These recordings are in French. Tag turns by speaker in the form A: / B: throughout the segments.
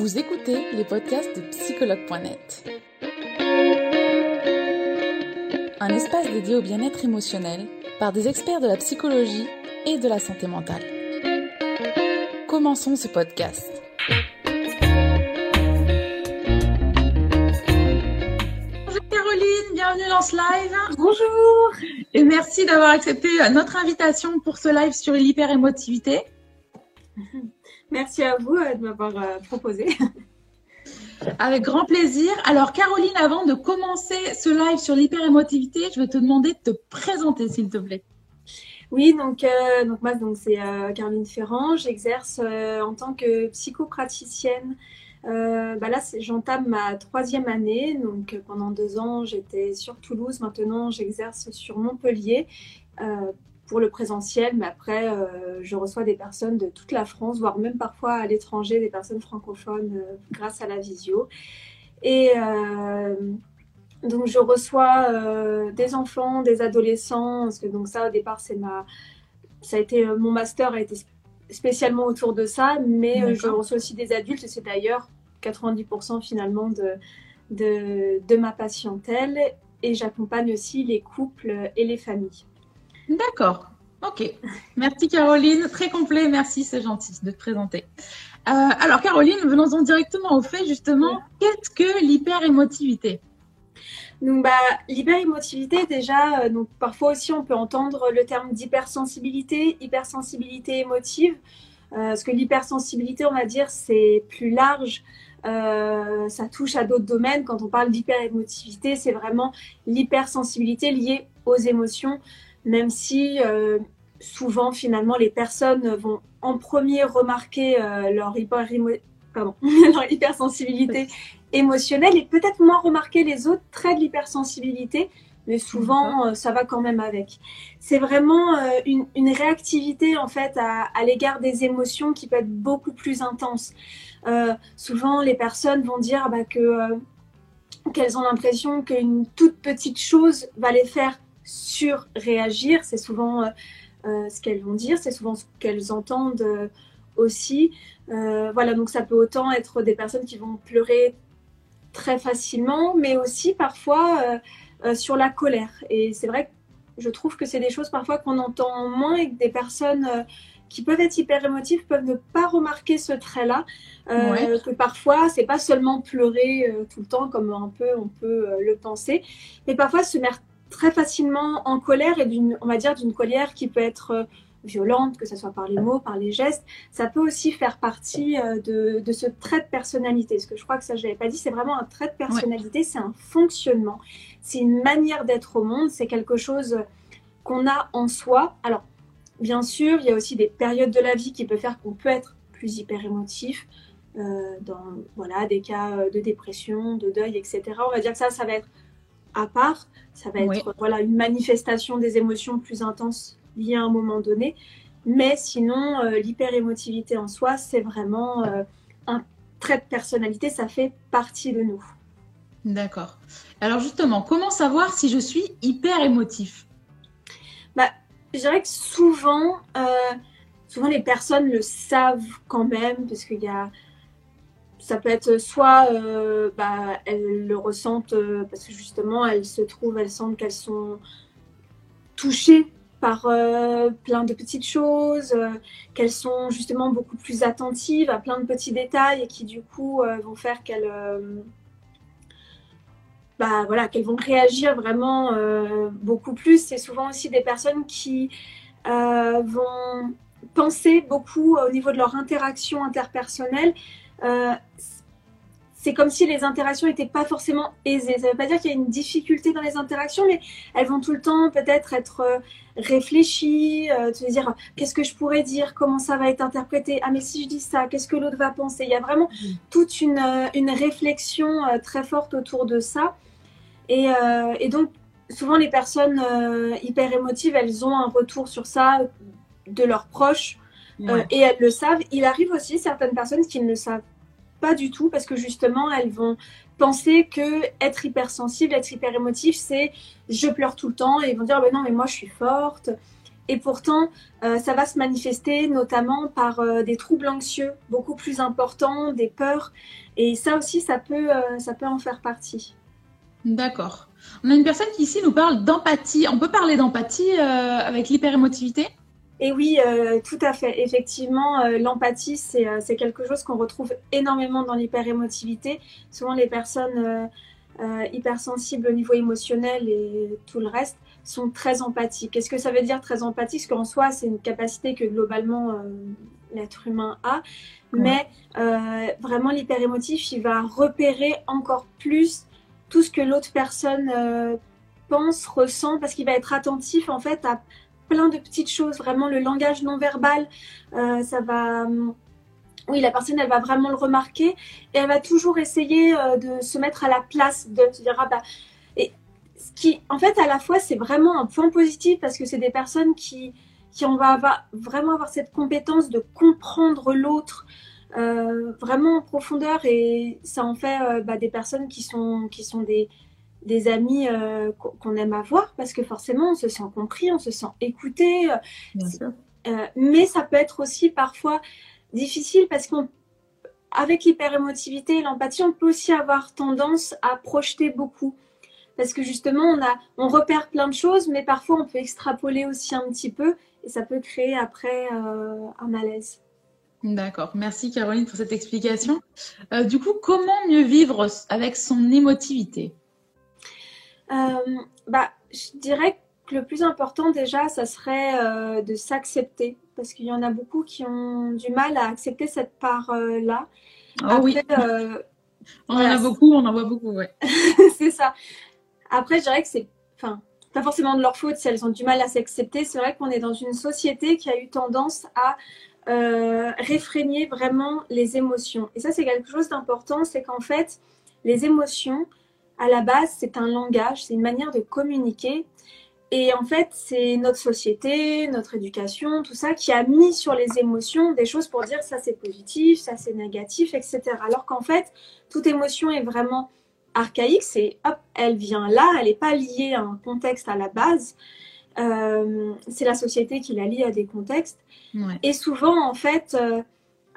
A: Vous écoutez les podcasts de psychologue.net. Un espace dédié au bien-être émotionnel par des experts de la psychologie et de la santé mentale. Commençons ce podcast.
B: Bonjour Caroline, bienvenue dans ce live.
C: Bonjour
B: Et merci d'avoir accepté notre invitation pour ce live sur l'hyperémotivité.
C: Merci à vous euh, de m'avoir euh, proposé.
B: Avec grand plaisir. Alors Caroline, avant de commencer ce live sur l'hyperémotivité, je vais te demander de te présenter s'il te plaît.
C: Oui, donc, euh, donc moi, donc, c'est euh, Caroline Ferrand. J'exerce euh, en tant que psychopraticienne. Euh, bah là, c'est- j'entame ma troisième année. Donc, pendant deux ans, j'étais sur Toulouse. Maintenant, j'exerce sur Montpellier euh, pour le présentiel. Mais après, euh, je reçois des personnes de toute la France, voire même parfois à l'étranger, des personnes francophones euh, grâce à la visio. Et euh, donc, je reçois des enfants, des adolescents, parce que donc ça, au départ, c'est ma, ça a été mon master a été sp- spécialement autour de ça, mais je reçois aussi des adultes. et C'est d'ailleurs 90% finalement de, de de ma patientèle, et j'accompagne aussi les couples et les familles.
B: D'accord. Ok. Merci Caroline, très complet. Merci, c'est gentil de te présenter. Euh, alors Caroline, venons-en directement au fait justement. Qu'est-ce que l'hyperémotivité?
C: Donc, bah, l'hyperémotivité, déjà, euh, donc, parfois aussi, on peut entendre le terme d'hypersensibilité, hypersensibilité émotive. Euh, parce que l'hypersensibilité, on va dire, c'est plus large. Euh, ça touche à d'autres domaines. Quand on parle d'hyperémotivité, c'est vraiment l'hypersensibilité liée aux émotions, même si euh, souvent, finalement, les personnes vont en premier remarquer euh, leur, hyperémo- pardon, leur hypersensibilité émotionnelle et peut-être moins remarquer les autres traits de l'hypersensibilité, mais souvent euh, ça va quand même avec. C'est vraiment une, une réactivité en fait à, à l'égard des émotions qui peut être beaucoup plus intense. Souvent les personnes vont dire bah, que qu'elles ont l'impression qu'une toute petite chose va les faire surréagir. C'est souvent euh, euh, ce qu'elles vont dire, c'est souvent ce qu'elles entendent euh, aussi. Euh, voilà, donc ça peut autant être des personnes qui vont pleurer très facilement, mais aussi parfois sur la colère. Et c'est vrai que je trouve que c'est des choses parfois qu'on entend moins et que des personnes qui peuvent être hyper émotives peuvent ne pas remarquer ce trait-là. Euh,
B: Ouais.
C: Que parfois, c'est pas seulement pleurer euh, tout le temps comme un peu on peut euh, le penser, mais parfois se mettre très facilement en colère et d'une, on va dire, d'une colère qui peut être euh, violente, que ce soit par les mots, par les gestes. Ça peut aussi faire partie euh, de, de ce trait de personnalité. Parce que je crois que ça, je l'avais pas dit, c'est vraiment un trait de personnalité, c'est un fonctionnement, c'est une manière d'être au monde, c'est quelque chose qu'on a en soi. Alors, bien sûr, il y a aussi des périodes de la vie qui peuvent faire qu'on peut être plus hyper émotif. euh, dans voilà, des cas de dépression, de deuil, etc. On va dire que ça, ça va être à part. Ça va être
B: Oui.
C: voilà, une manifestation des émotions plus intenses liées à un moment donné. Mais sinon, euh, l'hyperémotivité en soi, c'est vraiment euh, un trait de personnalité, ça fait partie de nous.
B: D'accord. Alors justement, comment savoir si je suis hyper émotif
C: Je dirais que souvent, euh, souvent les personnes le savent quand même, parce qu'il y a. Ça peut être soit euh, bah, elles le ressentent euh, parce que justement elles se trouvent, elles sentent qu'elles sont touchées par euh, plein de petites choses, qu'elles sont justement beaucoup plus attentives à plein de petits détails et qui du coup vont faire qu'elles bah, voilà, qu'elles vont réagir vraiment beaucoup plus. C'est souvent aussi des personnes qui vont penser beaucoup au niveau de leur interaction interpersonnelle. Euh, c'est comme si les interactions n'étaient pas forcément aisées. Ça ne veut pas dire qu'il y a une difficulté dans les interactions, mais elles vont tout le temps peut-être être euh, réfléchies, euh, se dire qu'est-ce que je pourrais dire, comment ça va être interprété, ah mais si je dis ça, qu'est-ce que l'autre va penser. Il y a vraiment toute une, euh, réflexion très forte autour de ça. Et, donc, souvent, les personnes hyper émotives, elles ont un retour sur ça de leurs proches
B: Ouais.
C: et elles le savent. Il arrive aussi certaines personnes qui ne le savent pas du tout parce que justement, elles vont penser que être hypersensible, être hyper émotif, c'est je pleure tout le temps et ils vont dire Ben non, mais moi je suis forte. Et pourtant, ça va se manifester notamment par des troubles anxieux beaucoup plus importants, des peurs. Et ça aussi, ça peut, ça peut en faire partie.
B: D'accord. On a une personne qui ici nous parle d'empathie. On peut parler d'empathie avec l'hyperémotivité?
C: Et oui, euh, tout à fait. Effectivement, euh, l'empathie, euh, c'est quelque chose qu'on retrouve énormément dans l'hyperémotivité. Souvent, les personnes hypersensibles au niveau émotionnel et tout le reste sont très empathiques. Qu'est-ce que ça veut dire très empathique? Parce qu'en soi, c'est une capacité que globalement l'être humain a. Mais vraiment, l'hyperémotif, il va repérer encore plus tout ce que l'autre personne pense, ressent, parce qu'il va être attentif en fait à plein de petites choses, vraiment le langage non verbal, euh, ça va... Oui, la personne, elle va vraiment le remarquer et elle va toujours essayer euh, de se mettre à la place de se dire, ah bah... Et ce qui, en fait, à la fois, c'est vraiment un point positif parce que c'est des personnes qui, qui on va vraiment avoir cette compétence de comprendre l'autre, euh, vraiment en profondeur et ça en fait bah, des personnes qui sont, qui sont des, des amis euh, qu'on aime avoir parce que forcément on se sent compris, on se sent écouté. Euh, euh, mais ça peut être aussi parfois difficile parce qu'avec l'hyperémotivité et l'empathie, on peut aussi avoir tendance à projeter beaucoup. Parce que justement, on, a, on repère plein de choses, mais parfois on peut extrapoler aussi un petit peu et ça peut créer après un malaise.
B: D'accord. Merci Caroline pour cette explication. du coup, comment mieux vivre avec son émotivité?
C: Bah, Je dirais que le plus important déjà, ça serait euh, de s'accepter. Parce qu'il y en a beaucoup qui ont du mal à accepter cette part-là.
B: oh oui. on en a beaucoup, on en voit beaucoup, ouais.
C: c'est ça. Après, je dirais que c'est. Enfin, pas forcément de leur faute si elles ont du mal à s'accepter. C'est vrai qu'on est dans une société qui a eu tendance à euh, réfréner vraiment les émotions. Et ça, c'est quelque chose d'important, c'est qu'en fait, les émotions, à la base, c'est un langage, c'est une manière de communiquer. Et en fait, c'est notre société, notre éducation, tout ça qui a mis sur les émotions des choses pour dire ça c'est positif, ça c'est négatif, etc. Alors qu'en fait, toute émotion est vraiment archaïque, c'est hop, elle vient là, elle n'est pas liée à un contexte à la base. Euh, c'est la société qui la lie à des contextes. Et souvent, en fait, euh,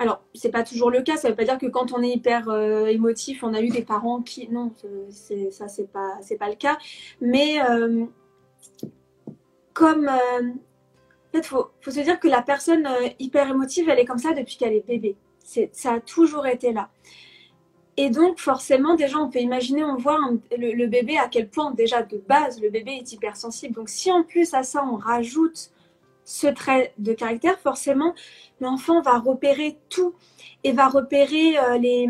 C: alors, c'est pas toujours le cas. Ça veut pas dire que quand on est hyper euh, émotif, on a eu des parents qui. Non, ça, c'est pas, pas le cas. Mais euh, comme. Euh, fait, faut, faut se dire que la personne hyper émotive, elle est comme ça depuis qu'elle est bébé. C'est, ça a toujours été là. Et donc, forcément, déjà, on peut imaginer, on voit le, le, bébé à quel point, déjà de base, le bébé est hypersensible. Donc, si en plus à ça, on rajoute ce trait de caractère, forcément, l'enfant va repérer tout et va repérer euh, les,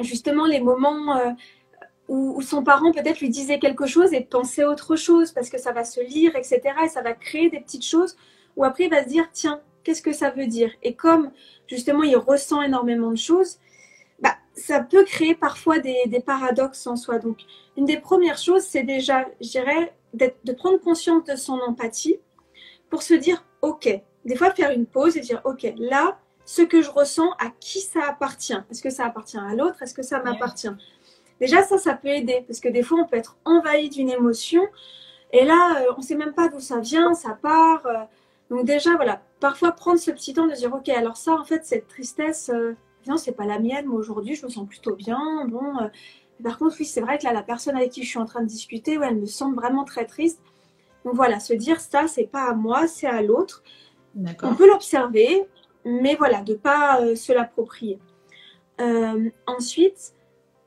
C: justement les moments euh, où, son parent peut-être lui disait quelque chose et pensait autre chose parce que ça va se lire, etc. Et ça va créer des petites choses où après il va se dire, tiens, qu'est-ce que ça veut dire? Et comme justement il ressent énormément de choses, bah, ça peut créer parfois des, des paradoxes en soi. Donc, une des premières choses, c'est déjà, je dirais, de prendre conscience de son empathie pour se dire, OK, des fois faire une pause et dire, OK, là, ce que je ressens, à qui ça appartient? Est-ce que ça appartient à l'autre? Est-ce que ça m'appartient? Déjà, ça, ça peut aider, parce que des fois, on peut être envahi d'une émotion, et là, euh, on ne sait même pas d'où ça vient, ça part. Euh. donc déjà, voilà, parfois prendre ce petit temps de dire, OK, alors ça, en fait, cette tristesse, euh, non, c'est pas la mienne, mais aujourd'hui, je me sens plutôt bien. Bon, par contre, oui, c'est vrai que là, la personne avec qui je suis en train de discuter, ouais, elle me semble vraiment très triste. Donc voilà, se dire ça, c'est pas à moi, c'est à l'autre. On peut l'observer, mais voilà, de pas euh, se l'approprier. Euh, ensuite,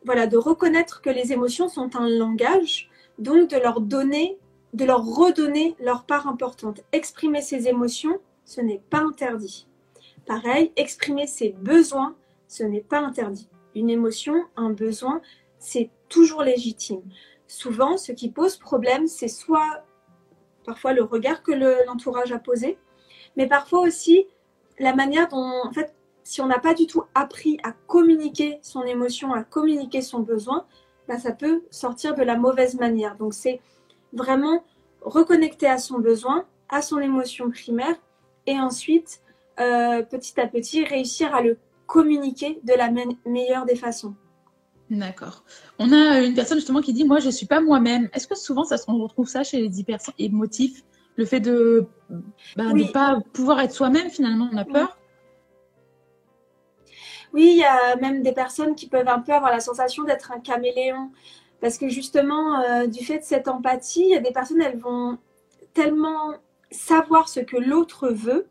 C: voilà, de reconnaître que les émotions sont un langage, donc de leur donner, de leur redonner leur part importante. Exprimer ses émotions, ce n'est pas interdit. Pareil, exprimer ses besoins, ce n'est pas interdit. Une émotion, un besoin, c'est toujours légitime. Souvent, ce qui pose problème, c'est soit parfois le regard que l'entourage a posé, mais parfois aussi la manière dont, en fait, si on n'a pas du tout appris à communiquer son émotion, à communiquer son besoin, bah, ça peut sortir de la mauvaise manière. Donc c'est vraiment reconnecter à son besoin, à son émotion primaire, et ensuite, euh, petit à petit, réussir à le communiquer de la meilleure des façons.
B: D'accord. On a une personne justement qui dit Moi, je ne suis pas moi-même. Est-ce que souvent, ça se retrouve ça chez les hyper émotifs? Le fait de bah, ne pas pouvoir être soi-même, finalement, on a peur?
C: Oui, il y a même des personnes qui peuvent un peu avoir la sensation d'être un caméléon. Parce que justement, euh, du fait de cette empathie, il y a des personnes, elles vont tellement savoir ce que l'autre veut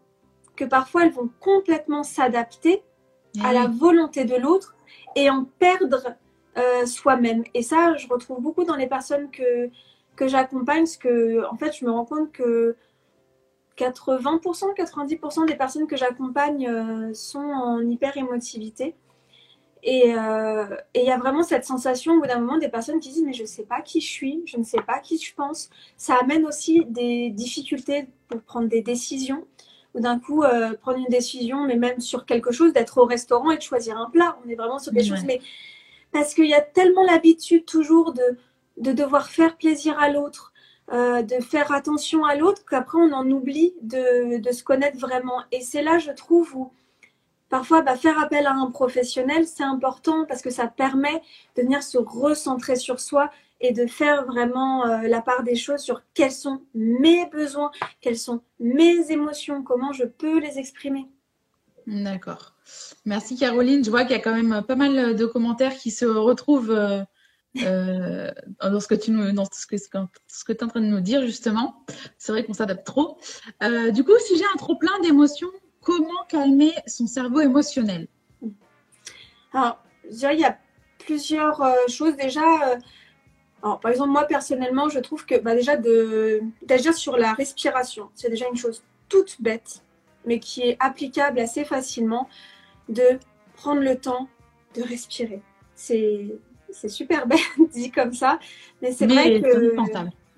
C: que parfois elles vont complètement s'adapter à la volonté de l'autre et en perdre euh, soi-même. Et ça, je retrouve beaucoup dans les personnes que, que j'accompagne, parce que en fait, je me rends compte que 80%, 90% des personnes que j'accompagne euh, sont en hyper-émotivité. Euh, et il y a vraiment cette sensation au bout d'un moment des personnes qui disent mais je ne sais pas qui je suis, je ne sais pas qui je pense. Ça amène aussi des difficultés pour prendre des décisions ou d'un coup euh, prendre une décision, mais même sur quelque chose, d'être au restaurant et de choisir un plat. On est vraiment sur des choses, mais parce qu'il y a tellement l'habitude toujours de, de devoir faire plaisir à l'autre, euh, de faire attention à l'autre, qu'après on en oublie de, de, se connaître vraiment. Et c'est là, je trouve, où parfois bah, faire appel à un professionnel, c'est important parce que ça permet de venir se recentrer sur soi et de faire vraiment euh, la part des choses sur quels sont mes besoins, quelles sont mes émotions, comment je peux les exprimer.
B: D'accord. Merci Caroline. Je vois qu'il y a quand même pas mal de commentaires qui se retrouvent euh, euh, dans ce que tu nous, dans ce es en train de nous dire justement. C'est vrai qu'on s'adapte trop. du coup, si j'ai un trop plein d'émotions, comment calmer son cerveau émotionnel?
C: Alors, il y a plusieurs choses. Déjà, alors, par exemple, moi personnellement, je trouve que bah, déjà d'agir sur la respiration, c'est déjà une chose toute bête, mais qui est applicable assez facilement, de prendre le temps de respirer. C'est super bête dit comme ça, mais c'est vrai que.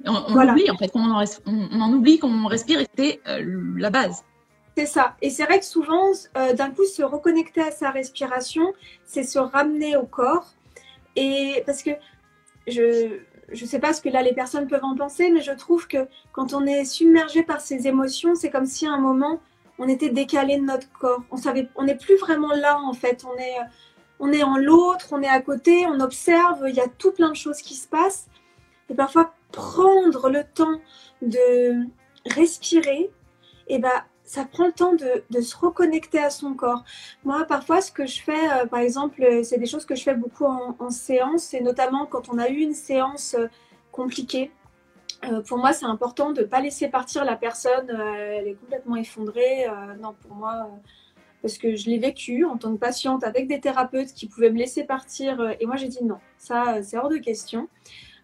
B: On, on oublie en fait, on en, on, en oublie qu'on respire et c'est euh, la base.
C: C'est ça. Et c'est vrai que souvent, euh, d'un coup, se reconnecter à sa respiration, c'est se ramener au corps. Et parce que je ne sais pas ce que là les personnes peuvent en penser, mais je trouve que quand on est submergé par ces émotions, c'est comme si à un moment on était décalé de notre corps. On savait, on n'est plus vraiment là en fait. On est, on est en l'autre, on est à côté, on observe. Il y a tout plein de choses qui se passent. Et parfois prendre le temps de respirer, et ben ça prend le temps de, se reconnecter à son corps. Moi, parfois, ce que je fais, euh, par exemple, euh, c'est des choses que je fais beaucoup en, séance, et notamment quand on a eu une séance euh, pour moi, c'est important de ne pas laisser partir la personne, elle est complètement effondrée. non, pour moi, parce que je l'ai vécu en tant que patiente avec des thérapeutes qui pouvaient me laisser partir, et moi j'ai dit non, ça c'est hors de question.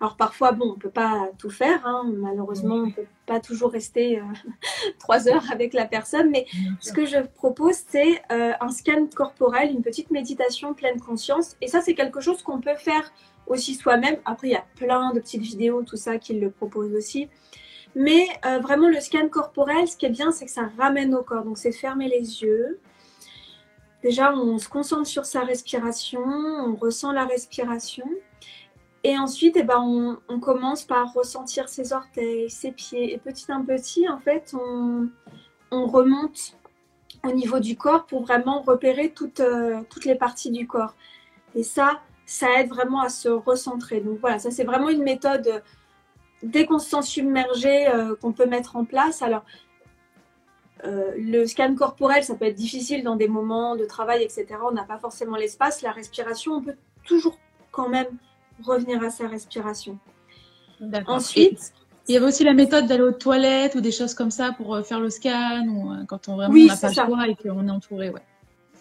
C: Alors parfois, bon, on ne peut pas tout faire, hein. malheureusement, on ne peut pas toujours rester euh, trois heures avec la personne, mais ce que je propose, c'est euh, un scan corporel, une petite méditation pleine conscience, et ça, c'est quelque chose qu'on peut faire aussi soi-même. Après, il y a plein de petites vidéos, tout ça, qui le proposent aussi. Mais euh, vraiment, le scan corporel, ce qui est bien, c'est que ça ramène au corps. Donc, c'est fermer les yeux. Déjà, on se concentre sur sa respiration, on ressent la respiration. Et ensuite, eh ben, on, commence par ressentir ses orteils, ses pieds. Et petit à petit, en fait, on, remonte au niveau du corps pour vraiment repérer toutes, euh, toutes les parties du corps. Et ça, ça aide vraiment à se recentrer. Donc voilà, ça c'est vraiment une méthode euh, dès qu'on se sent submergé euh, qu'on peut mettre en place. Alors, le scan corporel, ça peut être difficile dans des moments de travail, etc. On n'a pas forcément l'espace. La respiration, on peut toujours quand même revenir à sa respiration. Ensuite,
B: il y avait aussi la méthode d'aller aux toilettes ou des choses comme ça pour euh, faire le scan ou euh, quand on vraiment n'a pas le choix et qu'on est entouré. Ouais.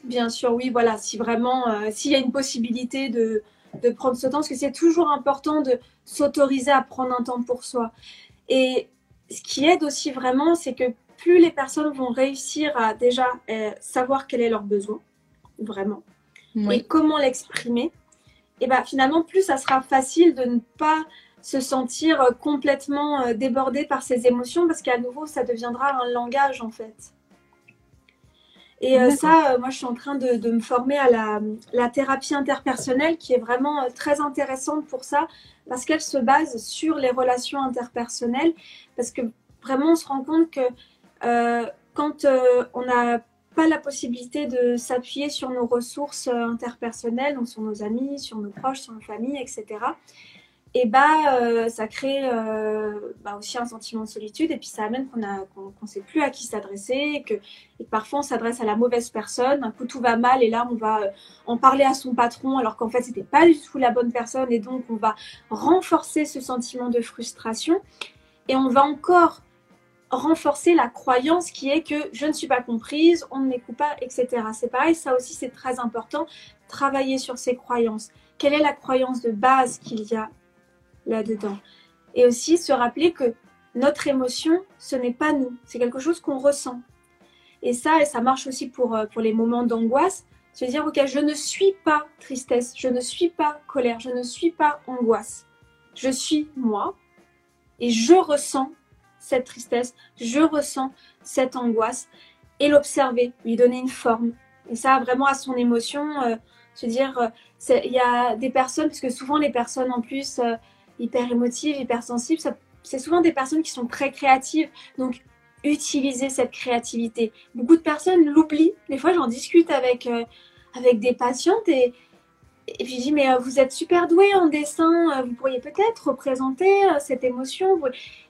C: Bien sûr, oui, voilà. Si vraiment, euh, s'il y a une possibilité de, de prendre ce temps, parce que c'est toujours important de s'autoriser à prendre un temps pour soi. Et ce qui aide aussi vraiment, c'est que plus les personnes vont réussir à déjà savoir quel est leur besoin, vraiment, et comment l'exprimer, et ben finalement, plus ça sera facile de ne pas se sentir euh, complètement euh, débordé par ses émotions parce qu'à nouveau, ça deviendra un langage en fait. Et euh, ça, moi, je suis en train de, me former à la, thérapie interpersonnelle qui est vraiment très intéressante pour ça parce qu'elle se base sur les relations interpersonnelles. Parce que vraiment, on se rend compte que quand on a pas la possibilité de s'appuyer sur nos ressources euh, interpersonnelles, donc sur nos amis, sur nos proches, sur nos familles, etc., et bah, euh, ça crée euh, bah, aussi un sentiment de solitude. Et puis ça amène qu'on qu'on sait plus à qui s'adresser et que, parfois on s'adresse à la mauvaise personne. Un coup tout va mal et là on va euh, en parler à son patron alors qu'en fait c'était pas du tout la bonne personne. Et donc on va renforcer ce sentiment de frustration. Et on va encore renforcer la croyance qui est que je ne suis pas comprise, on ne m'écoute pas, etc. C'est pareil, ça aussi c'est très important, travailler sur ces croyances. Quelle est la croyance de base qu'il y a là-dedans. Et aussi se rappeler que notre émotion, ce n'est pas nous, c'est quelque chose qu'on ressent. Et ça, et ça marche aussi pour, euh, pour les moments d'angoisse, se dire, ok, je ne suis pas tristesse, je ne suis pas colère, je ne suis pas angoisse. Je suis moi et je ressens cette tristesse, je ressens cette angoisse et l'observer, lui donner une forme. Et ça, vraiment à son émotion, euh, se dire, euh, il y a des personnes, parce que souvent les personnes en plus, hyper émotive, hyper c'est souvent des personnes qui sont très créatives. Donc, utiliser cette créativité. Beaucoup de personnes l'oublient. Des fois, j'en discute avec, euh, avec des patientes et, je dis, mais euh, vous êtes super doué en dessin, euh, vous pourriez peut-être représenter cette émotion.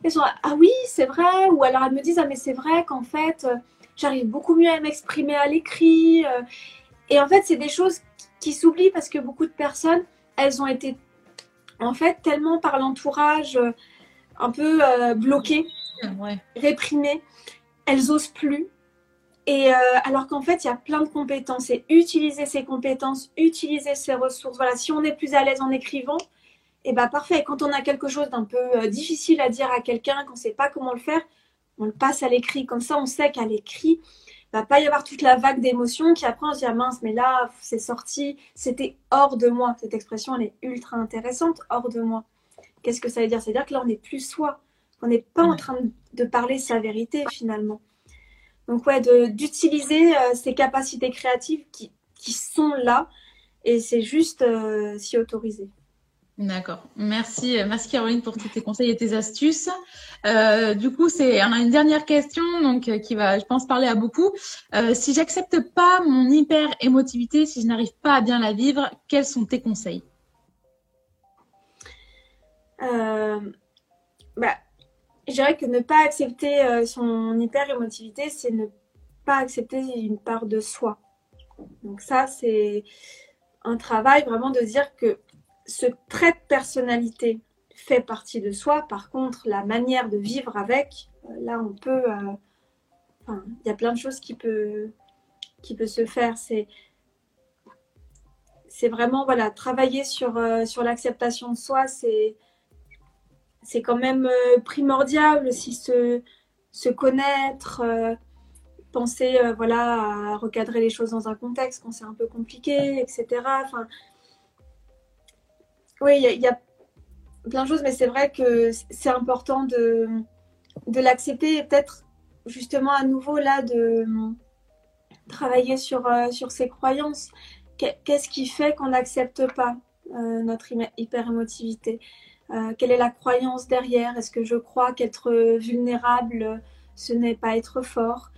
C: Elles sont, ah oui, c'est vrai. Ou alors elles me disent, ah mais c'est vrai qu'en fait, j'arrive beaucoup mieux à m'exprimer à l'écrit. et en fait, c'est des choses qui s'oublient parce que beaucoup de personnes, elles ont été en fait, tellement par l'entourage euh, un peu euh, bloqué, réprimé, elles osent plus. Et euh, alors qu'en fait, il y a plein de compétences et utiliser ces compétences, utiliser ces ressources. Voilà, si on est plus à l'aise en écrivant, et eh ben parfait. Quand on a quelque chose d'un peu difficile à dire à quelqu'un, qu'on ne sait pas comment le faire, on le passe à l'écrit. Comme ça, on sait qu'à l'écrit, va pas y avoir toute la vague d'émotions qui après on se dit ah mince mais là c'est sorti, c'était hors de moi. Cette expression elle est ultra intéressante, hors de moi. Qu'est-ce que ça veut dire? C'est-à-dire que là on n'est plus soi, on n'est pas en train de parler sa vérité finalement. Donc ouais, d'utiliser euh, ces capacités créatives qui, qui, sont là et c'est juste euh, s'y autoriser.
B: D'accord. Merci, merci Caroline pour tous tes conseils et tes astuces. Euh, du coup, c'est on a une dernière question donc euh, qui va, je pense, parler à beaucoup. Euh, si j'accepte pas mon hyper émotivité, si je n'arrive pas à bien la vivre, quels sont tes conseils?
C: Bah, je dirais que ne pas accepter son hyper émotivité, c'est ne pas accepter une part de soi. Donc ça, c'est un travail vraiment de dire que ce trait de personnalité fait partie de soi. Par contre, la manière de vivre avec, euh, là, on peut. Euh, il y a plein de choses qui peuvent qui peut se faire. C'est c'est vraiment voilà travailler sur euh, sur l'acceptation de soi. C'est c'est quand même primordial aussi se se connaître. penser voilà à recadrer les choses dans un contexte quand c'est un peu compliqué, etc. oui, il y, a plein de choses, mais c'est vrai que c'est important de, de l'accepter et peut-être justement à nouveau là de travailler sur, euh, sur ses croyances. Qu'est-ce qui fait qu'on n'accepte pas euh, notre hyper-émotivité? Euh, Quelle est la croyance derrière? Est-ce que je crois qu'être vulnérable, ce n'est pas être fort?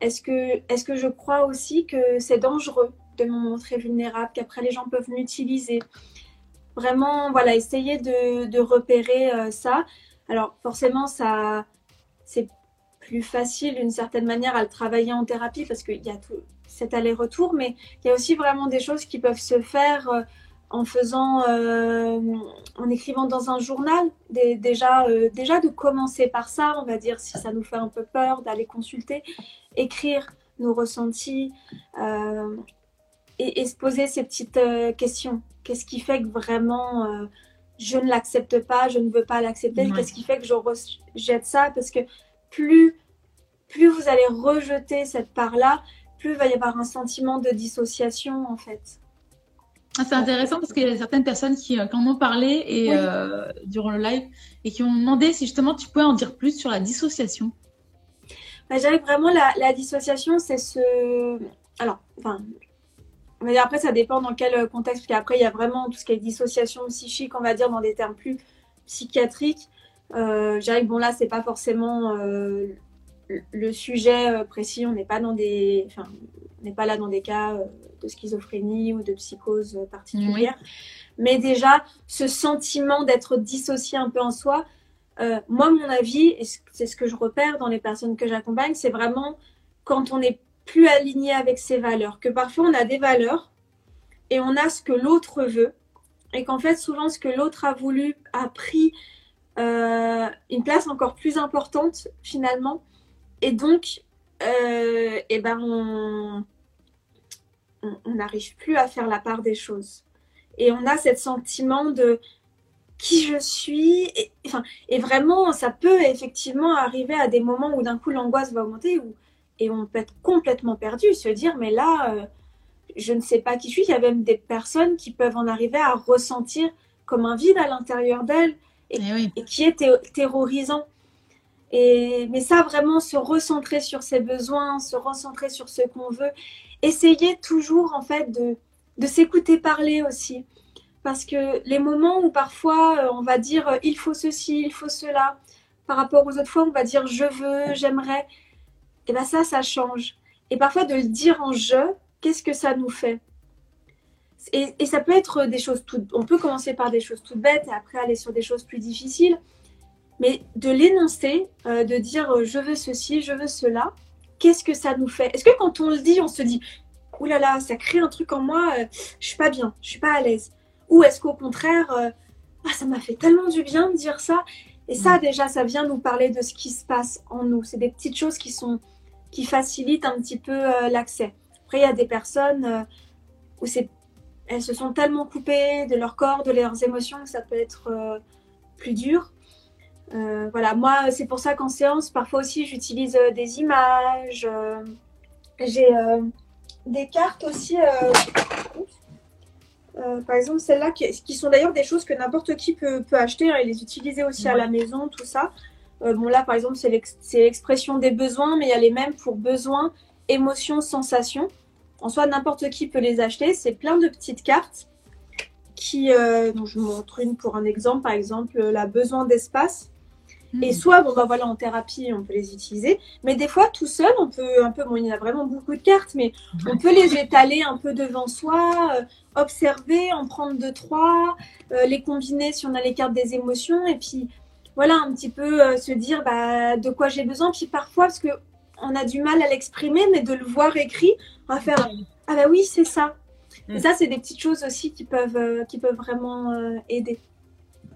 C: Est-ce que, est que je crois aussi que c'est dangereux de me montrer vulnérable, qu'après les gens peuvent m'utiliser? Vraiment, voilà, essayer de, repérer euh, ça. Alors, forcément, ça, c'est plus facile d'une certaine manière à le travailler en thérapie parce qu'il y a tout cet aller-retour, mais il y a aussi vraiment des choses qui peuvent se faire euh, en faisant, euh, en écrivant dans un journal. déjà, déjà de commencer par ça, on va dire, si ça nous fait un peu peur, d'aller consulter, écrire nos ressentis et, et, se poser ces petites questions. Qu'est-ce qui fait que vraiment euh, je ne l'accepte pas, je ne veux pas l'accepter? Qu'est-ce qui fait que je rejette ça? Parce que plus, plus vous allez rejeter cette part-là, plus il va y avoir un sentiment de dissociation en fait.
B: Ah, c'est intéressant parce qu'il y a certaines personnes qui, euh, en ont parlé et, euh, durant le live et qui ont demandé si justement tu pouvais en dire plus sur la dissociation.
C: Bah, que vraiment la, la dissociation, c'est ce. Alors, enfin, mais après, ça dépend dans quel euh, contexte, parce qu'après, il y a vraiment tout ce qui est dissociation psychique, on va dire, dans des termes plus psychiatriques. Euh, je dirais que bon, là, c'est pas forcément euh, le sujet précis, on n'est pas dans des, enfin, on n'est pas là dans des cas de schizophrénie ou de psychose particulière. Mais déjà, ce sentiment d'être dissocié un peu en soi, euh, moi, mon avis, et c'est ce que je repère dans les personnes que j'accompagne, c'est vraiment quand on n'est plus aligné avec ses valeurs, que parfois on a des valeurs et on a ce que l'autre veut, et qu'en fait, souvent, ce que l'autre a voulu a pris euh, une place encore plus importante finalement, et donc, euh, et ben on n'arrive plus à faire la part des choses. Et on a ce sentiment de qui je suis. Et, enfin, et vraiment, ça peut effectivement arriver à des moments où d'un coup l'angoisse va augmenter et on peut être complètement perdu, se dire mais là, euh, je ne sais pas qui je suis. Il y a même des personnes qui peuvent en arriver à ressentir comme un vide à l'intérieur d'elles et, eh qui est terrorisant. Et, mais ça, vraiment, se recentrer sur ses besoins, se recentrer sur ce qu'on veut, essayer toujours en fait de, de s'écouter parler aussi. Parce que les moments où parfois euh, on va dire euh, il faut ceci, il faut cela, par rapport aux autres fois on va dire je veux, j'aimerais, et bien ça, ça change. Et parfois de le dire en je, qu'est-ce que ça nous fait? Et, et, ça peut être des choses toutes. On peut commencer par des choses toutes bêtes et après aller sur des choses plus difficiles. Mais de l'énoncer, euh, de dire je veux ceci, je veux cela, qu'est-ce que ça nous fait? Est-ce que quand on le dit, on se dit Ouh là là, ça crée un truc en moi, je je suis pas bien, je suis pas à l'aise? Ou est-ce qu'au contraire, euh, ah, ça m'a fait tellement du bien de dire ça? Et ça, mm. déjà, ça vient nous parler de ce qui se passe en nous. C'est des petites choses qui, sont, qui facilitent un petit peu euh, l'accès. Après, il y a des personnes euh, où elles se sont tellement coupées de leur corps, de leurs émotions, que ça peut être plus dur. voilà, moi, c'est pour ça qu'en séance, parfois aussi, j'utilise des images. J'ai des cartes aussi. Euh, par exemple, celles-là, qui, sont d'ailleurs des choses que n'importe qui peut, acheter hein, et les utiliser aussi à la maison, tout ça. Euh, bon, là, par exemple, c'est l'expression des besoins, mais il y a les mêmes pour besoins, émotions, sensations. En soi, n'importe qui peut les acheter. C'est plein de petites cartes qui, euh, donc je vous montre une pour un exemple, par exemple, la besoin d'espace. Et hmm. soit, bon, bah voilà, en thérapie, on peut les utiliser. Mais des fois, tout seul, on peut un peu, bon, il y a vraiment beaucoup de cartes, mais on peut les étaler un peu devant soi, euh, observer, en prendre deux, trois, euh, les combiner si on a les cartes des émotions. Et puis, voilà, un petit peu euh, se dire bah, de quoi j'ai besoin. Puis parfois, parce que on a du mal à l'exprimer, mais de le voir écrit, on va faire Ah bah oui, c'est ça. Et hmm. ça, c'est des petites choses aussi qui peuvent, qui peuvent vraiment aider.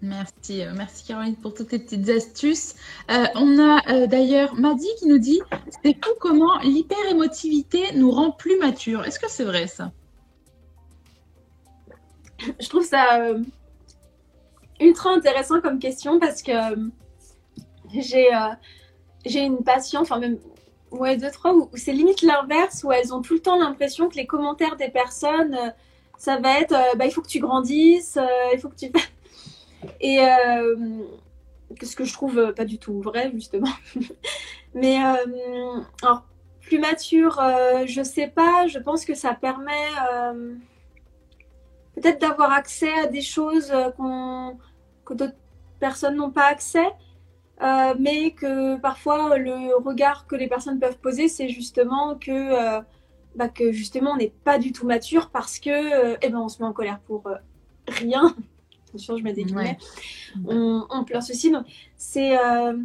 B: Merci, euh, merci Caroline pour toutes tes petites astuces. Euh, on a euh, d'ailleurs Maddy qui nous dit c'est fou comment l'hyper-émotivité nous rend plus matures. Est-ce que c'est vrai ça?
C: Je trouve ça ultra intéressant comme question parce que j'ai j'ai une passion, enfin même ouais deux trois où, c'est limite l'inverse où elles ont tout le temps l'impression que les commentaires des personnes ça va être bah, il faut que tu grandisses, il faut que tu et euh, ce que je trouve euh, pas du tout vrai, justement. Mais euh, alors, plus mature, je sais pas, je pense que ça permet peut-être d'avoir accès à des choses que d'autres personnes n'ont pas accès. mais que parfois le regard que les personnes peuvent poser, c'est justement que, bah, que justement on n'est pas du tout mature parce que eh ben, on se met en colère pour rien je mets des guillemets, on, pleure ceci. Donc, c'est, euh,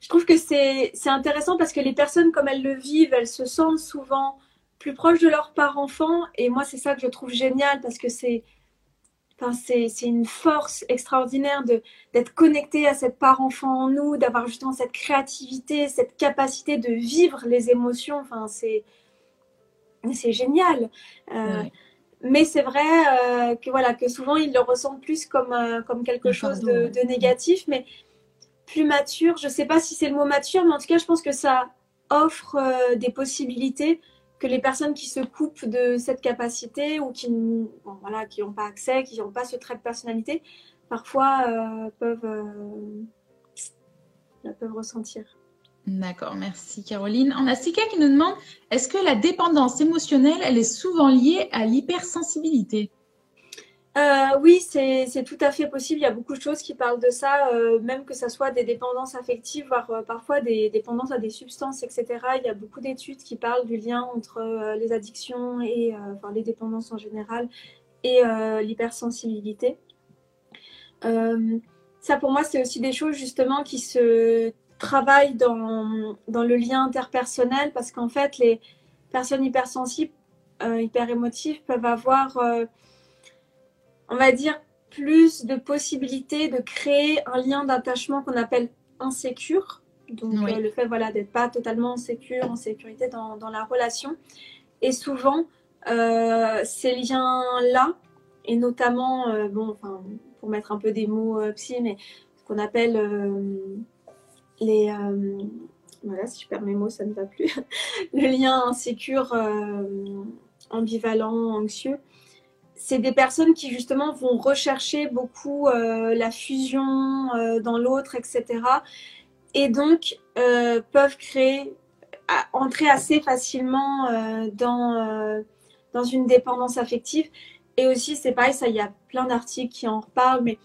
C: je trouve que c'est, intéressant parce que les personnes, comme elles le vivent, elles se sentent souvent plus proches de leur part enfant. Et moi, c'est ça que je trouve génial parce que c'est, enfin, c'est, une force extraordinaire de, d'être connecté à cette part enfant en nous, d'avoir justement cette créativité, cette capacité de vivre les émotions. Enfin, c'est, c'est génial. Euh, mais c'est vrai euh, que voilà que souvent ils le ressentent plus comme euh, comme quelque chose de, négatif mais plus mature je sais pas si c'est le mot mature mais en tout cas je pense que ça offre des possibilités que les personnes qui se coupent de cette capacité ou qui bon, voilà qui n'ont pas accès qui n'ont pas ce trait de personnalité parfois peuvent peuvent ressentir
B: D'accord, merci Caroline. On a Sika qui nous demande est-ce que la dépendance émotionnelle, elle est souvent liée à l'hypersensibilité?
C: Euh, oui, c'est tout à fait possible. Il y a beaucoup de choses qui parlent de ça, euh, même que ce soit des dépendances affectives, voire euh, parfois des dépendances à des substances, etc. Il y a beaucoup d'études qui parlent du lien entre les addictions et enfin, les dépendances en général et l'hypersensibilité. ça, pour moi, c'est aussi des choses justement qui se travaillent dans, dans le lien interpersonnel parce qu'en fait, les personnes hypersensibles, hyper émotives peuvent avoir on va dire, plus de possibilités de créer un lien d'attachement qu'on appelle insécure. Donc euh, le fait voilà, d'être pas totalement sécure, en sécurité dans, la relation. Et souvent, euh, ces liens-là, et notamment, euh, bon, enfin, pour mettre un peu des mots psy, mais ce qu'on appelle les... voilà, si je perds mes mots, ça ne va plus. le lien insécure, ambivalent, anxieux c'est des personnes qui justement vont rechercher beaucoup euh, la fusion euh, dans l'autre, etc. Et donc euh, peuvent créer, entrer assez facilement dans, dans une dépendance affective. Et aussi, c'est pareil, ça, il y a plein d'articles qui en reparlent, mais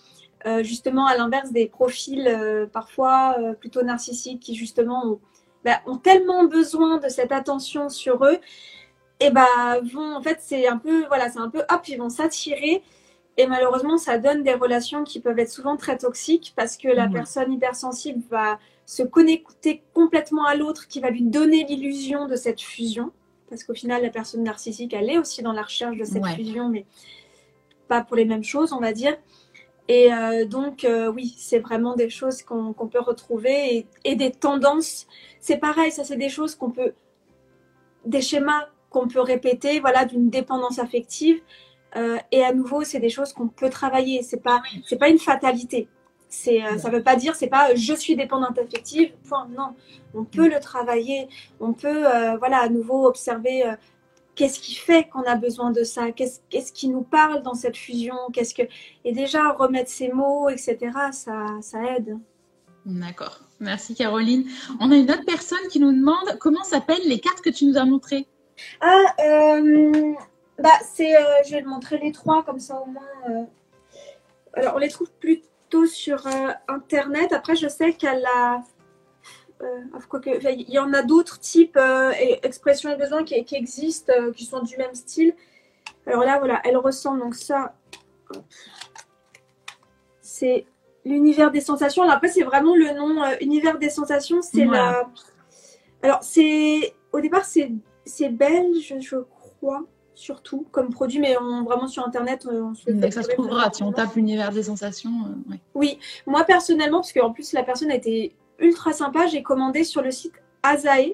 C: justement à l'inverse des profils parfois plutôt narcissiques qui justement bah, ont tellement besoin de cette attention sur eux et bah vont en fait c'est un peu voilà c'est un peu hop ils vont s'attirer. Et malheureusement ça donne des relations qui peuvent être souvent très toxiques parce que la personne hypersensible va se connecter complètement à l'autre qui va lui donner l'illusion de cette fusion. Parce qu'au final la personne narcissique elle est aussi dans la recherche de cette fusion mais pas pour les mêmes choses on va dire. Et euh, donc euh, oui c'est vraiment des choses qu'on peut retrouver et, et des tendances. C'est pareil ça c'est des choses qu'on peut des schémas qu'on peut répéter, voilà, d'une dépendance affective. Euh, et à nouveau, c'est des choses qu'on peut travailler. C'est pas, c'est pas une fatalité. C'est, euh, ça veut pas dire, c'est pas je suis dépendante affective. Point. Non, on peut le travailler. On peut, euh, voilà, à nouveau observer qu'est-ce qui fait qu'on a besoin de ça, qu'est-ce, qu'est-ce qui nous parle dans cette fusion, qu'est-ce que, et déjà remettre ces mots, etc. Ça, ça aide.
B: D'accord. Merci Caroline. On a une autre personne qui nous demande comment s'appellent les cartes que tu nous as montrées?
C: Ah, euh, bah, c'est, euh, je vais te montrer les trois, comme ça au moins. Euh. Alors, on les trouve plutôt sur Internet. Après, je sais qu'elle a. il y en a d'autres types et expressions et besoins qui, qui existent, qui sont du même style. Alors là, voilà, elle ressemble donc ça. C'est l'univers des sensations. Alors après, c'est vraiment le nom univers des sensations. C'est la. Alors, c'est. Au départ, c'est c'est belge, je crois, surtout, comme produit, mais on, vraiment sur Internet, euh, on
B: se Ça se trouvera, si on tape l'univers des sensations.
C: Euh, oui, moi personnellement, parce qu'en plus la personne a été ultra sympa, j'ai commandé sur le site Azae.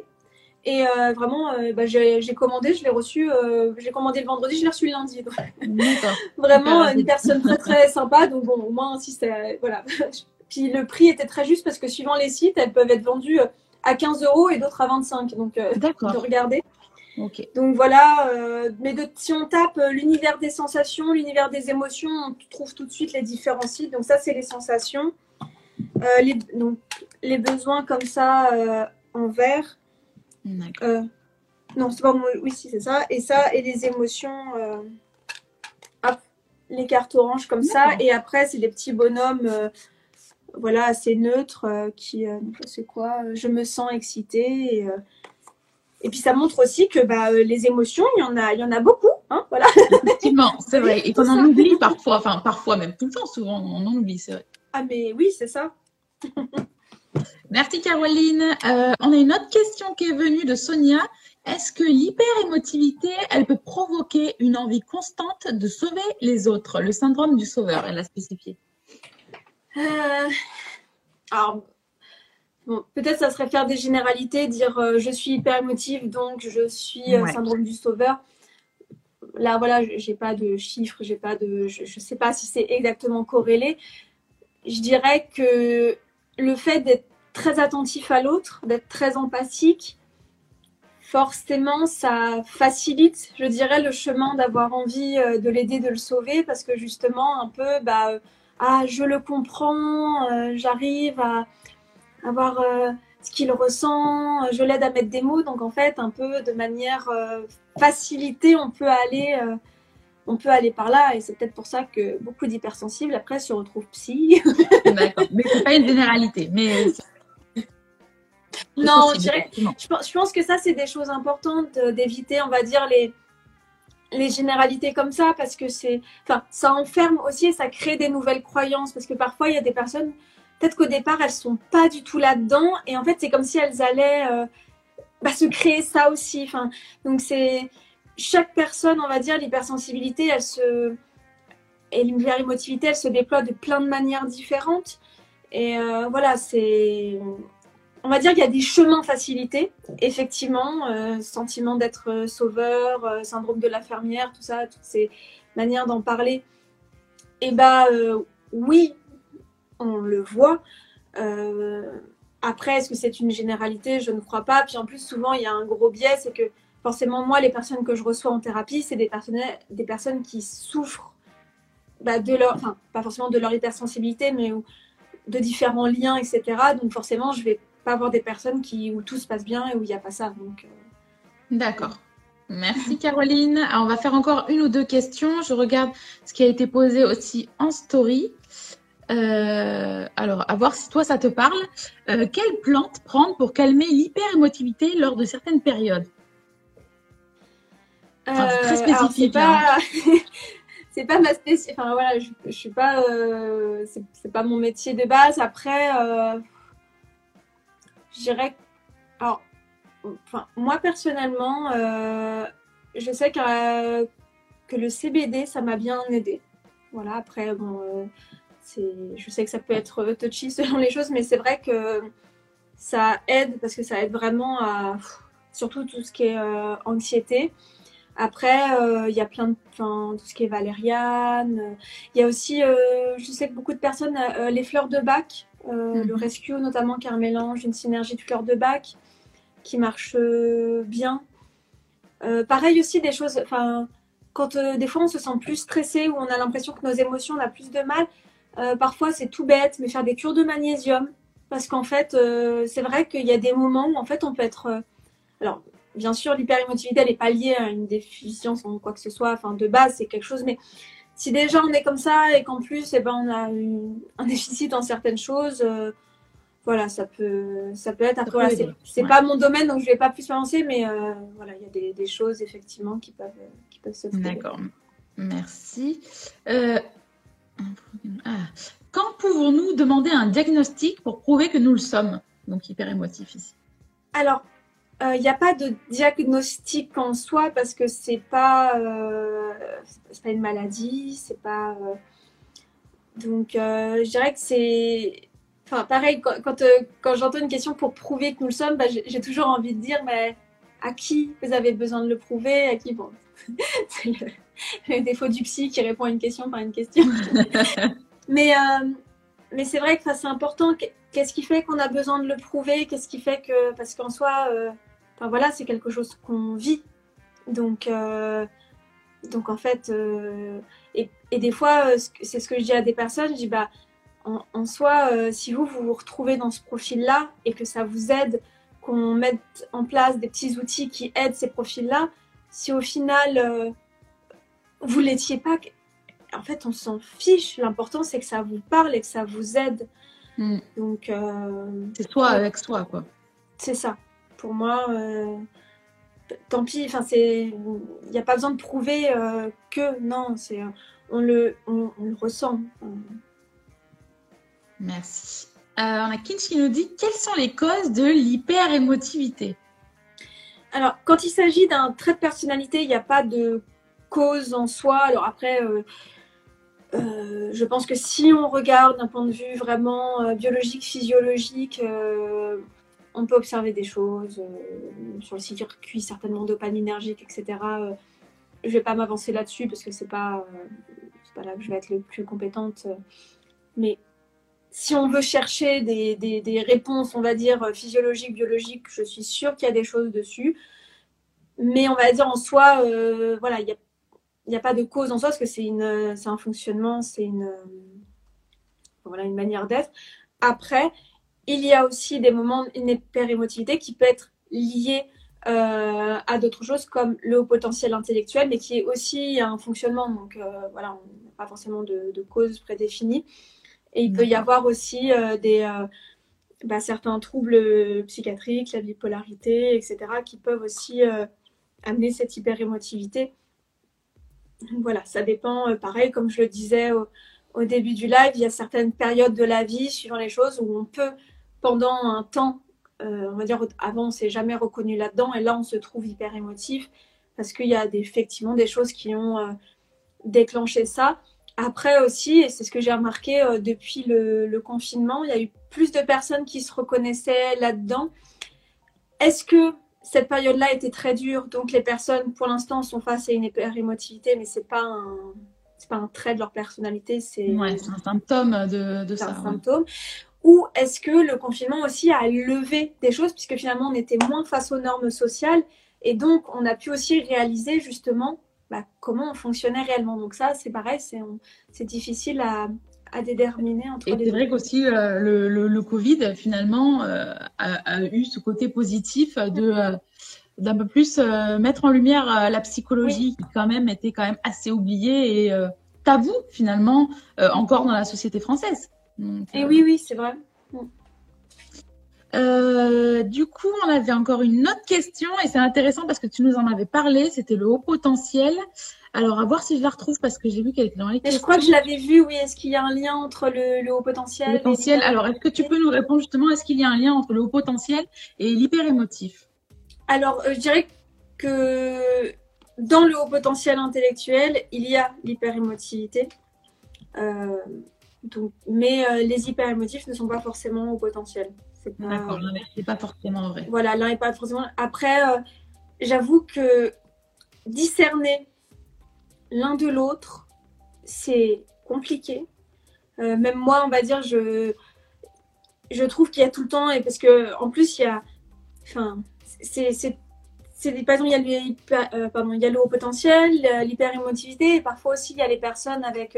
C: Et euh, vraiment, bah, j'ai commandé, je l'ai reçu, j'ai commandé le vendredi, je l'ai reçu le lundi. vraiment une personne très très sympa. Donc bon, au moins, si c'est. Voilà. Puis le prix était très juste parce que suivant les sites, elles peuvent être vendues à 15 euros et d'autres à 25. Donc, de regarder. Donc voilà, euh, mais de, si on tape euh, l'univers des sensations, l'univers des émotions, on trouve tout de suite les différents sites. Donc ça, c'est les sensations. Euh, les, donc, les besoins comme ça en vert. non, c'est pas Oui, si, c'est ça. Et ça, et les émotions. Hop, les cartes oranges comme ça. Et après, c'est des petits bonhommes voilà, assez neutres qui. c'est quoi Je me sens excitée. Et, et puis ça montre aussi que bah, euh, les émotions, il y en a, il y en a beaucoup. Hein, voilà.
B: Effectivement, c'est vrai. Et qu'on en oublie parfois, enfin parfois même tout le temps, souvent on en oublie, c'est vrai.
C: Ah mais oui, c'est ça.
B: Merci Caroline. Euh, on a une autre question qui est venue de Sonia. Est-ce que l'hyper-émotivité, elle peut provoquer une envie constante de sauver les autres? Le syndrome du sauveur, elle a spécifié.
C: Euh, alors, peut-être ça serait faire des généralités, dire euh, je suis hyper émotive, donc je suis euh, syndrome du sauveur. Là, voilà, j'ai pas de chiffres, j'ai pas de, je, ne sais pas si c'est exactement corrélé. Je dirais que le fait d'être très attentif à l'autre, d'être très empathique, forcément, ça facilite, je dirais, le chemin d'avoir envie euh, de l'aider, de le sauver, parce que justement, un peu, bah, ah, je le comprends, j'arrive à avoir euh, ce qu'il ressent, je l'aide à mettre des mots. Donc en fait, un peu de manière euh, facilitée, on peut aller on peut aller par là et c'est peut-être pour ça que beaucoup d'hypersensibles après se retrouvent psy.
B: D'accord, mais c'est pas une généralité. Mais
C: non, je, dirais, je, pense, que ça c'est des choses importantes d'éviter, on va dire les les généralités comme ça parce que c'est, enfin, ça enferme aussi et ça crée des nouvelles croyances parce que parfois il y a des personnes, peut-être qu'au départ elles sont pas du tout là-dedans et en fait c'est comme si elles allaient euh, bah, se créer ça aussi. Enfin, donc c'est chaque personne, on va dire, l'hypersensibilité, elle se et l'hyperémotivité, elle se déploie de plein de manières différentes. Et euh, voilà, c'est on va dire qu'il y a des chemins facilités, effectivement, euh, sentiment d'être sauveur, syndrome de la fermière, tout ça, toutes ces manières d'en parler. Et bah oui, on le voit. après, est-ce que c'est une généralité? Je ne crois pas. Puis en plus, souvent, il y a un gros biais, c'est que forcément, moi, les personnes que je reçois en thérapie, c'est des personnes, des personnes qui souffrent bah, de leur, enfin, pas forcément de leur hypersensibilité, mais de différents liens, etc. Donc forcément, je vais pas avoir des personnes qui, où tout se passe bien et où il n'y a pas ça. Donc,
B: euh. D'accord. Merci Caroline. on va faire encore une ou deux questions. Je regarde ce qui a été posé aussi en story. Euh, alors, à voir si toi ça te parle. Euh, quelle plante prendre pour calmer l'hyper-émotivité lors de certaines périodes?
C: Très spécifique. Hein. c'est pas ma spécialité. Enfin voilà, je, je suis pas. c'est pas mon métier de base. Après, je dirais. Alors, enfin, moi personnellement, euh, je sais que, que le CBD, ça m'a bien aidé. Voilà, après, bon, euh, je sais que ça peut être touchy selon les choses, mais c'est vrai que ça aide parce que ça aide vraiment à surtout tout ce qui est euh, anxiété. Après, il y a plein de, enfin, tout ce qui est valériane. Il y a aussi, je sais que beaucoup de personnes, les fleurs de bac, euh, le mhm. rescue notamment qui est un mélange, une synergie de fleurs de bac qui marche euh, bien. Euh, pareil aussi des choses, enfin quand des fois on se sent plus stressé ou on a l'impression que nos émotions on a plus de mal, parfois c'est tout bête, mais faire des cures de magnésium parce qu'en fait c'est vrai qu'il y a des moments où en fait on peut être alors bien sûr l'hyperémotivité elle n'est pas liée à une déficience en quoi que ce soit, enfin de base c'est quelque chose mais si déjà on est comme ça et qu'en plus eh ben, on a un déficit en certaines choses, euh, voilà, ça peut, ça peut être. Après, c'est pas mon domaine, donc je vais pas plus avancer, mais euh, voilà, il y a des, choses effectivement qui peuvent, qui peuvent se faire.
B: D'accord, merci. Ah. Quand pouvons-nous demander un diagnostic pour prouver que nous le sommes? Donc hyper émotif ici.
C: Alors, il euh, n'y a pas de diagnostic en soi parce que c'est pas euh, pas une maladie, c'est pas euh, donc je dirais que c'est enfin pareil quand quand, j'entends une question pour prouver que nous le sommes, bah, j'ai toujours envie de dire mais à qui vous avez besoin de le prouver, à qui bon le, défaut du psy qui répond à une question par une question. mais mais c'est vrai que c'est important. Qu'est-ce qui fait qu'on a besoin de le prouver? Qu'est-ce qui fait que parce qu'en soi Enfin voilà, c'est quelque chose qu'on vit. Donc, euh, donc en fait, euh, et, des fois, euh, c'est ce que je dis à des personnes, je dis bah en, soi, si vous vous vous retrouvez dans ce profil-là et que ça vous aide, qu'on mette en place des petits outils qui aident ces profils-là, si au final vous l'étiez pas, en fait, on s'en fiche. L'important, c'est que ça vous parle et que ça vous aide.
B: Hmm. Donc, c'est toi avec soi, quoi.
C: C'est ça pour moi, euh, tant pis. Enfin, c'est, il n'y a pas besoin de prouver euh, que non. C'est, on le, on, le ressent.
B: Merci. Euh, on a Kinch qui nous dit quelles sont les causes de l'hyper-émotivité?
C: Alors, quand il s'agit d'un trait de personnalité, il n'y a pas de cause en soi. Alors après, je pense que si on regarde d'un point de vue vraiment biologique, physiologique, on peut observer des choses euh, sur le circuit certainement dopaminergique, etc. Euh, je ne vais pas m'avancer là-dessus parce que pas, euh, pas là que je vais être le plus compétente. mais si on veut chercher des, réponses, on va dire, physiologiques, biologiques, je suis sûre qu'il y a des choses dessus. Mais on va dire en soi, voilà, il n'y a, a, pas de cause en soi parce que c'est un fonctionnement, c'est une, voilà, une manière d'être. Après, il y a aussi des moments, une hyper-émotivité qui peut être liée euh, à d'autres choses comme le haut potentiel intellectuel, mais qui est aussi un fonctionnement. Donc euh, voilà, on n'a pas forcément de, cause prédéfinie. Et il peut y avoir aussi euh, des, bah, certains troubles psychiatriques, la bipolarité, etc., qui peuvent aussi amener cette hyperémotivité. Voilà, ça dépend, pareil, comme je le disais au, début du live, il y a certaines périodes de la vie, suivant les choses, où on peut, pendant un temps, euh, on va dire, avant, on s'est jamais reconnu là-dedans, et là, on se trouve hyper émotif, parce qu'il y a effectivement des choses qui ont euh, déclenché ça. Après aussi, et c'est ce que j'ai remarqué euh, depuis le, confinement, il y a eu plus de personnes qui se reconnaissaient là-dedans. Est-ce que cette période-là était très dure Donc les personnes, pour l'instant, sont face à une hyper-émotivité, mais c'est pas un, pas un trait de leur personnalité, c'est
B: un symptôme de, de ça.
C: Un symptôme. Ou est-ce que le confinement aussi a levé des choses, puisque finalement on était moins face aux normes sociales, et donc on a pu aussi réaliser justement bah, comment on fonctionnait réellement. Donc ça, c'est pareil, c'est difficile à, à, déterminer entre
B: et C'est vrai qu'aussi euh, le, le, Covid, finalement, euh, a, eu ce côté positif de... Euh, d'un peu plus mettre en lumière la psychologie qui quand même était quand même assez oubliée et tabou finalement encore dans la société française.
C: Et oui, oui, c'est vrai.
B: Euh, du coup, on avait encore une autre question et c'est intéressant parce que tu nous en avais parlé. C'était le haut potentiel. Alors, à voir si je la retrouve parce que j'ai vu qu'elle était dans les questions.
C: Je crois que je l'avais vu, oui. Est-ce qu'il y a un lien entre le, haut potentiel
B: le potentiel. Alors, est-ce que tu peux nous répondre justement Est-ce qu'il y a un lien entre le haut potentiel et l'hyper-émotif?
C: Alors, euh, je dirais que dans le haut potentiel intellectuel, il y a l'hyper-émotivité. Euh, mais les hyper émotifs ne sont pas forcément au potentiel.
B: D'accord, l'un n'est pas forcément vrai.
C: Voilà, l'un n'est pas forcément. Après, euh, j'avoue que discerner l'un de l'autre, c'est compliqué. Euh, même moi, on va dire, je, je trouve qu'il y a tout le temps, et parce que en plus, il y a. Enfin, c'est. Par exemple, il y, a le, pardon, il y a le haut potentiel, l'hyper-émotivité, et parfois aussi il y a les personnes avec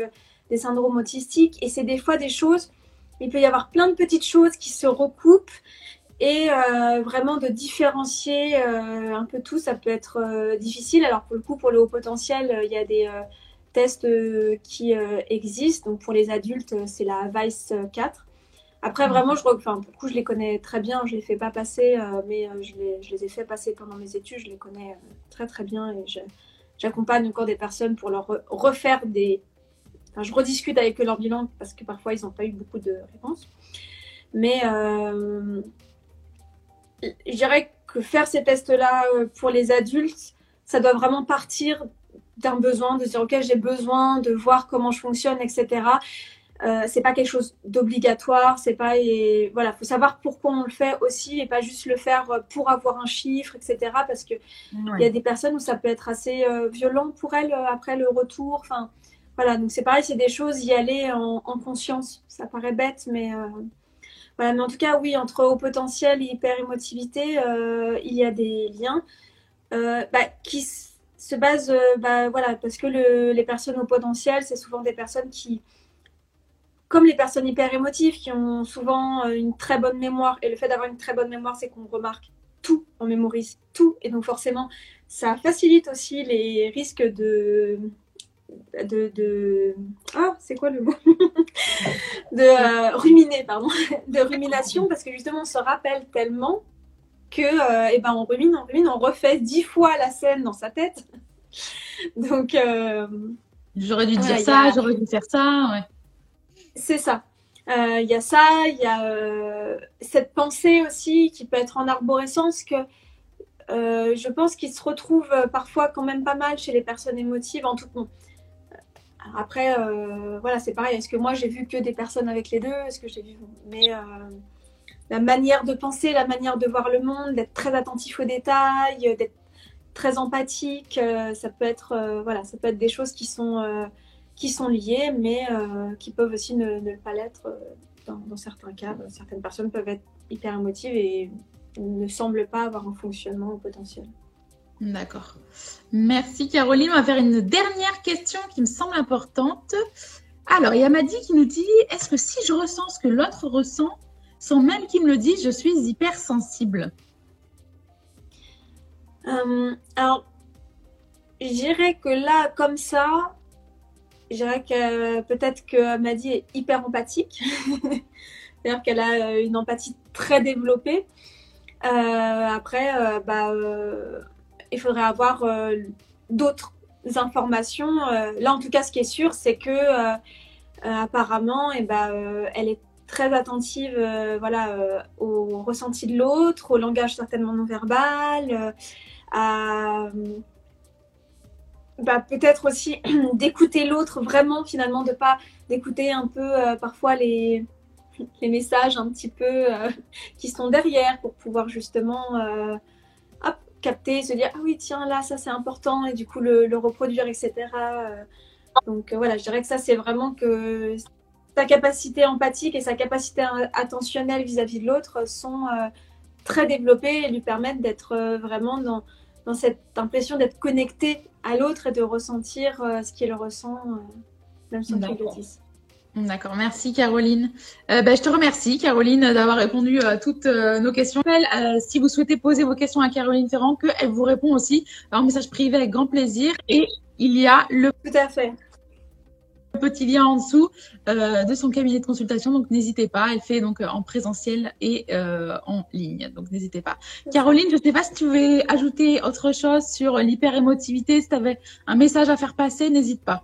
C: des syndromes autistiques. Et c'est des fois des choses, il peut y avoir plein de petites choses qui se recoupent. Et euh, vraiment de différencier euh, un peu tout, ça peut être euh, difficile. Alors pour le coup, pour le haut potentiel, il y a des tests qui existent. Donc pour les adultes, c'est la VICE 4. Après, vraiment, je, enfin, pour le coup, je les connais très bien. Je ne les fais pas passer, mais je les, je, les, ai fait passer pendant mes études. Je les connais très, très bien et j'accompagne encore des personnes pour leur refaire des, je rediscute avec eux leur bilan parce que parfois ils n'ont pas eu beaucoup de réponses. Mais euh, je dirais que faire ces tests-là euh, pour les adultes, ça doit vraiment partir d'un besoin, de dire ok j'ai besoin de voir comment je fonctionne, etc. Euh, c'est pas quelque chose d'obligatoire, c'est pas et voilà, faut savoir pourquoi on le fait aussi et pas juste le faire pour avoir un chiffre, etc. Parce que il y a des personnes où ça peut être assez euh, violent pour elles après le retour. Enfin, voilà, donc c'est pareil, c'est des choses, y aller en, conscience. Ça paraît bête, mais euh, voilà. Mais en tout cas, oui, entre haut potentiel et hyper émotivité, euh, il y a des liens euh, bah, qui se basent, bah, voilà, parce que les personnes au potentiel, c'est souvent des personnes qui, comme les personnes hyper émotives, qui ont souvent une très bonne mémoire. Et le fait d'avoir une très bonne mémoire, c'est qu'on remarque tout, on mémorise tout, et donc forcément, ça facilite aussi les risques de de, de... ah c'est quoi le mot? De euh, ruminer pardon. De rumination parce que justement on se rappelle tellement que euh, eh ben on rumine on rumine on refait dix fois la scène dans sa tête. Donc euh,
B: j'aurais dû dire ça j'aurais dû faire ça ouais.
C: c'est ça. Il y a ça il y a cette pensée aussi qui peut être en arborescence que je pense qu'il se retrouve parfois quand même pas mal chez les personnes émotives en tout cas après, euh, voilà, c'est pareil. Est-ce que moi j'ai vu que des personnes avec les deux? Est-ce que j'ai vu? Mais euh, la manière de penser, la manière de voir le monde, d'être très attentif aux détails, d'être très empathique, euh, ça peut être, voilà, ça peut être des choses qui sont qui sont liées, mais qui peuvent aussi ne, pas l'être dans, certains cas. Certaines personnes peuvent être hyper émotives et ne semblent pas avoir un fonctionnement au potentiel.
B: D'accord. Merci Caroline. On va faire une dernière question qui me semble importante. Alors, il y a Madi qui nous dit Est-ce que si je ressens ce que l'autre ressent, sans même qu'il me le dise, je suis hypersensible?
C: Euh, alors, je dirais que là, comme ça, je dirais que peut-être que Maddy est hyper empathique. C'est-à-dire qu'elle a une empathie très développée. Euh, après, euh, bah, euh, il faudrait avoir d'autres informations. là, en tout cas, ce qui est sûr, c'est que apparemment, et eh ben, elle est très attentive voilà, au ressenti de l'autre, au langage certainement non verbal, à bah, peut-être aussi d'écouter l'autre vraiment finalement, de pas d'écouter un peu parfois les, messages un petit peu euh, qui sont derrière pour pouvoir justement euh, capter, se dire ah oui tiens là ça c'est important et du coup le, reproduire etc. Euh. Donc voilà, je dirais que ça c'est vraiment que sa capacité empathique et sa capacité attentionnelle vis-à-vis de l'autre sont très développées et lui permettent d'être vraiment dans, dans, cette impression d'être connecté à l'autre et de ressentir ce qu'il ressent, même le dise.
B: D'accord, merci Caroline. Euh, ben, je te remercie Caroline d'avoir répondu à toutes euh, nos questions. Euh, si vous souhaitez poser vos questions à Caroline Ferrand, qu'elle vous répond aussi en message privé avec grand plaisir. Et il y a le
C: Tout à fait.
B: petit lien en dessous de son cabinet de consultation, donc n'hésitez pas. Elle fait donc en présentiel et en ligne, donc n'hésitez pas. Caroline, je ne sais pas si tu veux ajouter autre chose sur l'hyperémotivité, si tu avais un message à faire passer, n'hésite pas.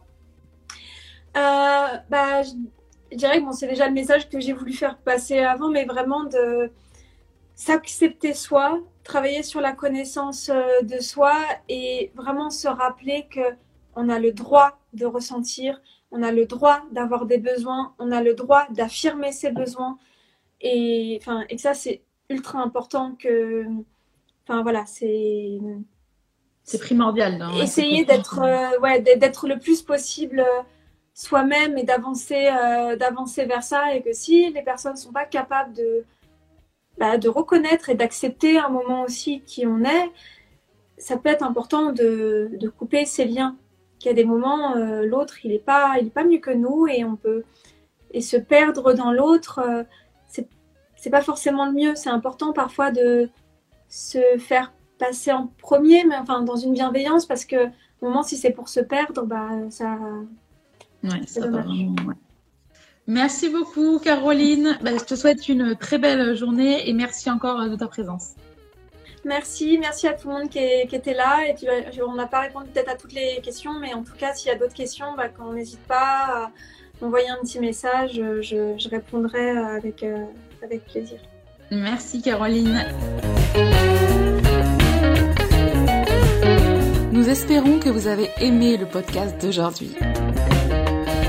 C: Euh, bah, je dirais que bon, c'est déjà le message que j'ai voulu faire passer avant, mais vraiment de s'accepter soi, travailler sur la connaissance euh, de soi et vraiment se rappeler que on a le droit de ressentir, on a le droit d'avoir des besoins, on a le droit d'affirmer ses besoins et enfin et que ça c'est ultra important que enfin voilà c'est
B: c'est primordial.
C: essayer d'être euh, ouais d'être le plus possible soi-même et d'avancer euh, d'avancer vers ça et que si les personnes sont pas capables de bah, de reconnaître et d'accepter un moment aussi qui on est ça peut être important de, de couper ces liens. Qu'il y a des moments euh, l'autre il est pas il est pas mieux que nous et on peut et se perdre dans l'autre euh, c'est c'est pas forcément le mieux. C'est important parfois de se faire passer en premier mais enfin dans une bienveillance parce que au moment si c'est pour se perdre bah ça
B: Merci beaucoup, Caroline. Bah, je te souhaite une très belle journée et merci encore de ta présence.
C: Merci, merci à tout le monde qui, était là. Et bah, on n'a pas répondu peut-être à toutes les questions, mais en tout cas, s'il y a d'autres questions, bah, qu'on n'hésite pas à m'envoyer un petit message, je, répondrai avec, euh, avec plaisir.
B: Merci, Caroline.
A: Nous espérons que vous avez aimé le podcast d'aujourd'hui.